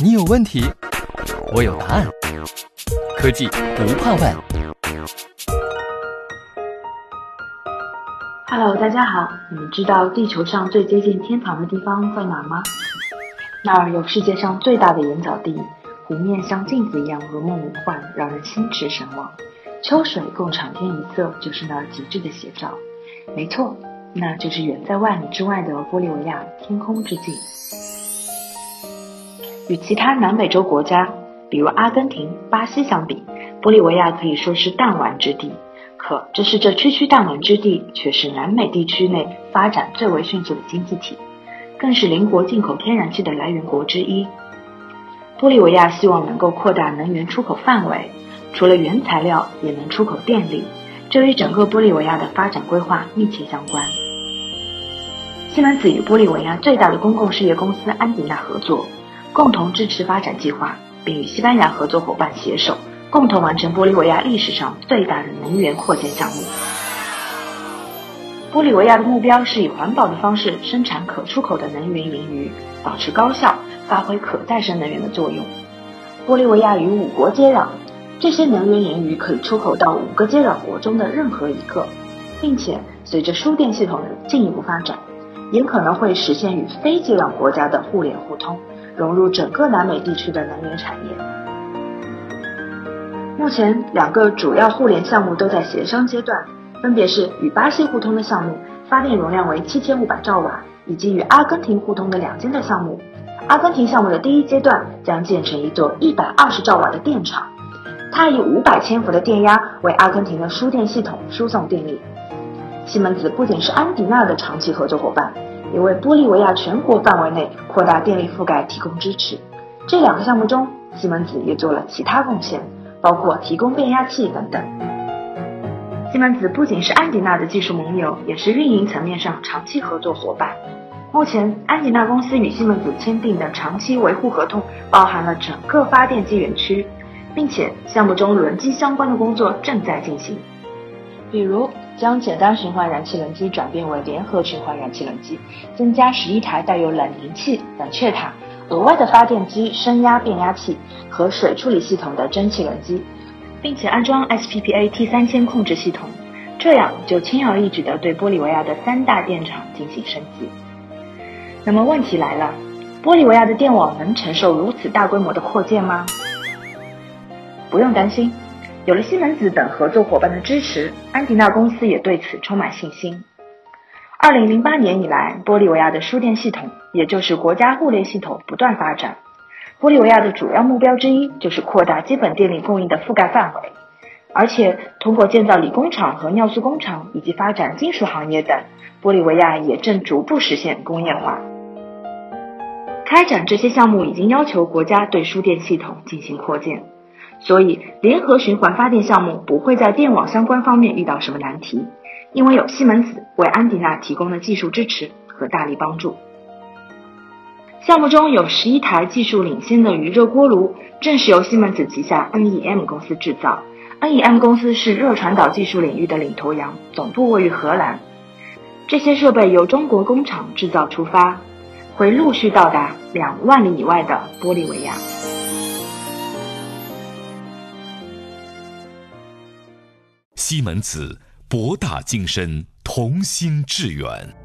你有问题，我有答案。科技不怕问。Hello，大家好，你们知道地球上最接近天堂的地方在哪吗？那儿有世界上最大的盐藻地，湖面像镜子一样如梦如幻，让人心驰神往。秋水共长天一色，就是那儿极致的写照。没错，那就是远在万里之外的玻利维亚天空之镜。与其他南美洲国家，比如阿根廷、巴西相比，玻利维亚可以说是弹丸之地。可这是这区区弹丸之地，却是南美地区内发展最为迅速的经济体，更是邻国进口天然气的来源国之一。玻利维亚希望能够扩大能源出口范围。除了原材料，也能出口电力，这与整个玻利维亚的发展规划密切相关。西门子与玻利维亚最大的公共事业公司安迪纳合作，共同支持发展计划，并与西班牙合作伙伴携手，共同完成玻利维亚历史上最大的能源扩建项目。玻利维亚的目标是以环保的方式生产可出口的能源盈余，保持高效，发挥可再生能源的作用。玻利维亚与五国接壤。这些能源盈余可以出口到五个接壤国中的任何一个，并且随着输电系统的进一步发展，也可能会实现与非接壤国家的互联互通，融入整个南美地区的能源产业。目前，两个主要互联项目都在协商阶段，分别是与巴西互通的项目，发电容量为七千五百兆瓦，以及与阿根廷互通的两间的项目。阿根廷项目的第一阶段将建成一座一百二十兆瓦的电厂。它以五百千伏的电压为阿根廷的输电系统输送电力。西门子不仅是安迪纳的长期合作伙伴，也为玻利维亚全国范围内扩大电力覆盖提供支持。这两个项目中，西门子也做了其他贡献，包括提供变压器等等。西门子不仅是安迪纳的技术盟友，也是运营层面上长期合作伙伴。目前，安迪纳公司与西门子签订的长期维护合同，包含了整个发电机园区。并且项目中轮机相关的工作正在进行，比如将简单循环燃气轮机转变为联合循环燃气轮机，增加十一台带有冷凝器、冷却塔、额外的发电机、升压变压器和水处理系统的蒸汽轮机，并且安装 SPPA T 三千控制系统，这样就轻而易举地对玻利维亚的三大电厂进行升级。那么问题来了，玻利维亚的电网能承受如此大规模的扩建吗？不用担心，有了西门子等合作伙伴的支持，安迪纳公司也对此充满信心。二零零八年以来，玻利维亚的输电系统，也就是国家互联系统不断发展。玻利维亚的主要目标之一就是扩大基本电力供应的覆盖范围，而且通过建造锂工厂和尿素工厂，以及发展金属行业等，玻利维亚也正逐步实现工业化。开展这些项目已经要求国家对输电系统进行扩建。所以，联合循环发电项目不会在电网相关方面遇到什么难题，因为有西门子为安迪纳提供的技术支持和大力帮助。项目中有十一台技术领先的余热锅炉，正是由西门子旗下 NEM 公司制造。NEM 公司是热传导技术领域的领头羊，总部位于荷兰。这些设备由中国工厂制造出发，会陆续到达两万里以外的玻利维亚。西门子，博大精深，同心致远。